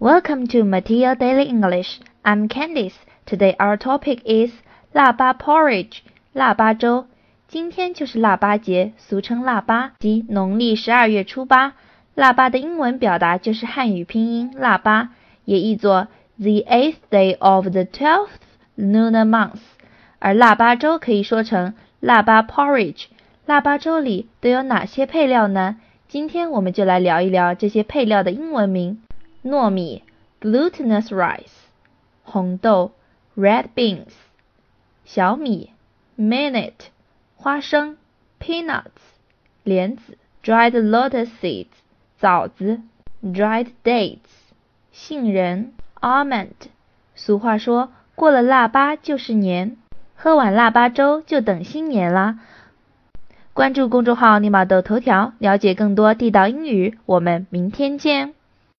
Welcome to Mateo Daily English. I'm Candice. Today our topic is 腊八 porridge. 腊八粥。今天就是腊八节，俗称腊八，即农历十二月初八。腊八的英文表达就是汉语拼音腊八，也译作 the eighth day of the twelfth lunar month。而腊八粥可以说成腊八 porridge。腊八粥里都有哪些配料呢？今天我们就来聊一聊这些配料的英文名。糯米 glutinous rice，红豆 red beans，小米 millet，花生 peanuts，莲子 dried lotus seeds，枣子 dried dates，杏仁 almond。俗话说过了腊八就是年，喝碗腊八粥就等新年啦。关注公众号“立马豆头条”，了解更多地道英语。我们明天见。